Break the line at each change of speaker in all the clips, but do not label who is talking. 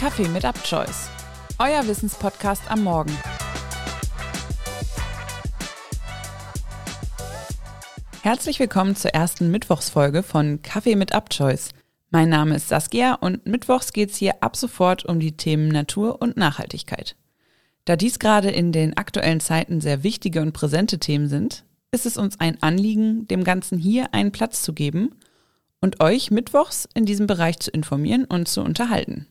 Kaffee mit UpChoice, euer Wissenspodcast am Morgen. Herzlich willkommen zur ersten Mittwochsfolge von Kaffee mit UpChoice. Mein Name ist Saskia und mittwochs geht es hier ab sofort um die Themen Natur und Nachhaltigkeit. Da dies gerade in den aktuellen Zeiten sehr wichtige und präsente Themen sind, ist es uns ein Anliegen, dem Ganzen hier einen Platz zu geben und euch mittwochs in diesem Bereich zu informieren und zu unterhalten.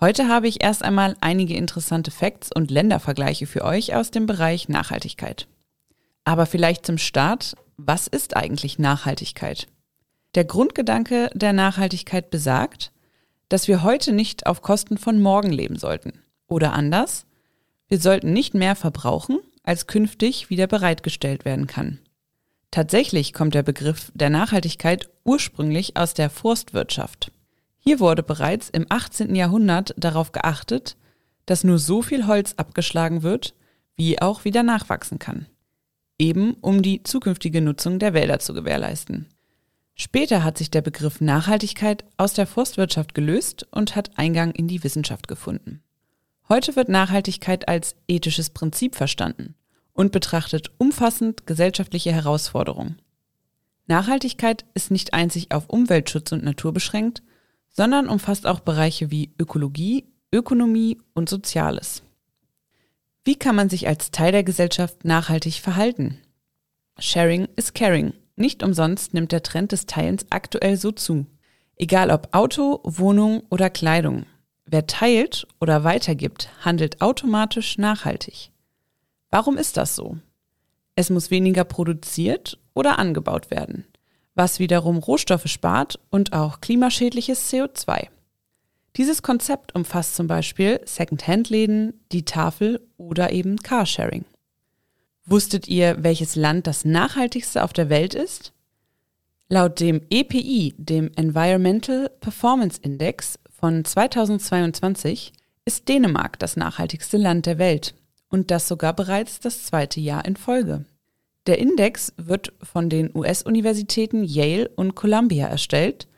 Heute habe ich erst einmal einige interessante Facts und Ländervergleiche für euch aus dem Bereich Nachhaltigkeit. Aber vielleicht zum Start, was ist eigentlich Nachhaltigkeit? Der Grundgedanke der Nachhaltigkeit besagt, dass wir heute nicht auf Kosten von morgen leben sollten. Oder anders, wir sollten nicht mehr verbrauchen, als künftig wieder bereitgestellt werden kann. Tatsächlich kommt der Begriff der Nachhaltigkeit ursprünglich aus der Forstwirtschaft. Hier wurde bereits im 18. Jahrhundert darauf geachtet, dass nur so viel Holz abgeschlagen wird, wie auch wieder nachwachsen kann. Eben um die zukünftige Nutzung der Wälder zu gewährleisten. Später hat sich der Begriff Nachhaltigkeit aus der Forstwirtschaft gelöst und hat Eingang in die Wissenschaft gefunden. Heute wird Nachhaltigkeit als ethisches Prinzip verstanden und betrachtet umfassend gesellschaftliche Herausforderungen. Nachhaltigkeit ist nicht einzig auf Umweltschutz und Natur beschränkt, sondern umfasst auch Bereiche wie Ökologie, Ökonomie und Soziales. Wie kann man sich als Teil der Gesellschaft nachhaltig verhalten? Sharing is caring. Nicht umsonst nimmt der Trend des Teilens aktuell so zu. Egal ob Auto, Wohnung oder Kleidung. Wer teilt oder weitergibt, handelt automatisch nachhaltig. Warum ist das so? Es muss weniger produziert oder angebaut werden, was wiederum Rohstoffe spart und auch klimaschädliches CO2. Dieses Konzept umfasst zum Beispiel Second-Hand-Läden, die Tafel oder eben Carsharing. Wusstet ihr, welches Land das nachhaltigste auf der Welt ist? Laut dem EPI, dem Environmental Performance Index, von 2022 ist Dänemark das nachhaltigste Land der Welt und das sogar bereits das zweite Jahr in Folge. Der Index wird von den US-Universitäten Yale und Columbia erstellt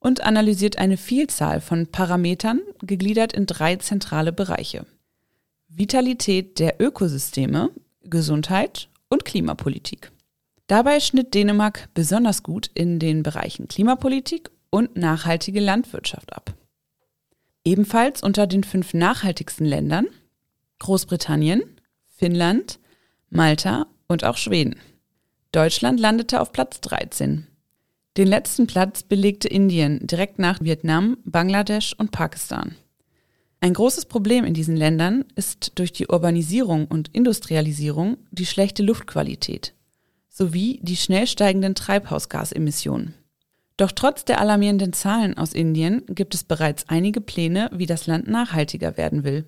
und analysiert eine Vielzahl von Parametern, gegliedert in drei zentrale Bereiche. Vitalität der Ökosysteme, Gesundheit und Klimapolitik. Dabei schnitt Dänemark besonders gut in den Bereichen Klimapolitik und nachhaltige Landwirtschaft ab. Ebenfalls unter den fünf nachhaltigsten Ländern Großbritannien, Finnland, Malta und auch Schweden. Deutschland landete auf Platz 13. Den letzten Platz belegte Indien direkt nach Vietnam, Bangladesch und Pakistan. Ein großes Problem in diesen Ländern ist durch die Urbanisierung und Industrialisierung die schlechte Luftqualität sowie die schnell steigenden Treibhausgasemissionen. Doch trotz der alarmierenden Zahlen aus Indien gibt es bereits einige Pläne, wie das Land nachhaltiger werden will.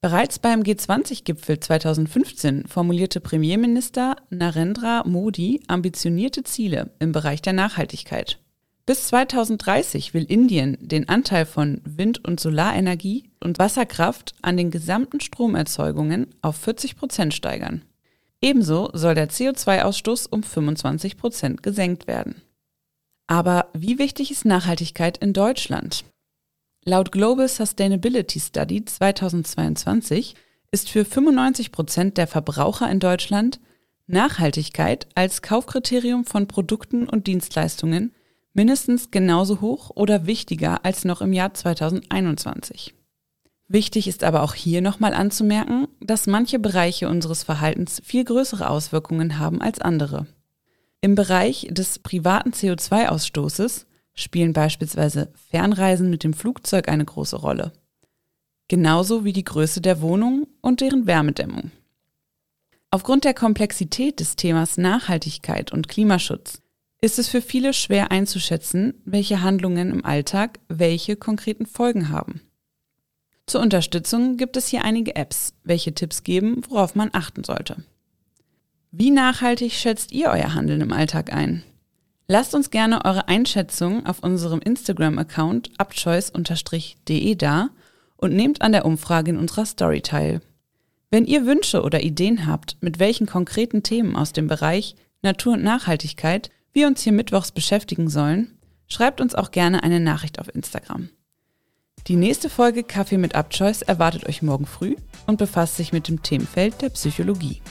Bereits beim G20-Gipfel 2015 formulierte Premierminister Narendra Modi ambitionierte Ziele im Bereich der Nachhaltigkeit. Bis 2030 will Indien den Anteil von Wind- und Solarenergie und Wasserkraft an den gesamten Stromerzeugungen auf 40 Prozent steigern. Ebenso soll der CO2-Ausstoß um 25 Prozent gesenkt werden. Aber wie wichtig ist Nachhaltigkeit in Deutschland? Laut Global Sustainability Study 2022 ist für 95 Prozent der Verbraucher in Deutschland Nachhaltigkeit als Kaufkriterium von Produkten und Dienstleistungen mindestens genauso hoch oder wichtiger als noch im Jahr 2021. Wichtig ist aber auch hier nochmal anzumerken, dass manche Bereiche unseres Verhaltens viel größere Auswirkungen haben als andere. Im Bereich des privaten CO2-Ausstoßes spielen beispielsweise Fernreisen mit dem Flugzeug eine große Rolle. Genauso wie die Größe der Wohnung und deren Wärmedämmung. Aufgrund der Komplexität des Themas Nachhaltigkeit und Klimaschutz ist es für viele schwer einzuschätzen, welche Handlungen im Alltag welche konkreten Folgen haben. Zur Unterstützung gibt es hier einige Apps, welche Tipps geben, worauf man achten sollte. Wie nachhaltig schätzt ihr euer Handeln im Alltag ein? Lasst uns gerne eure Einschätzung auf unserem Instagram-Account upchoice-de da und nehmt an der Umfrage in unserer Story teil. Wenn ihr Wünsche oder Ideen habt, mit welchen konkreten Themen aus dem Bereich Natur und Nachhaltigkeit wir uns hier mittwochs beschäftigen sollen, schreibt uns auch gerne eine Nachricht auf Instagram. Die nächste Folge Kaffee mit Abchoice erwartet euch morgen früh und befasst sich mit dem Themenfeld der Psychologie.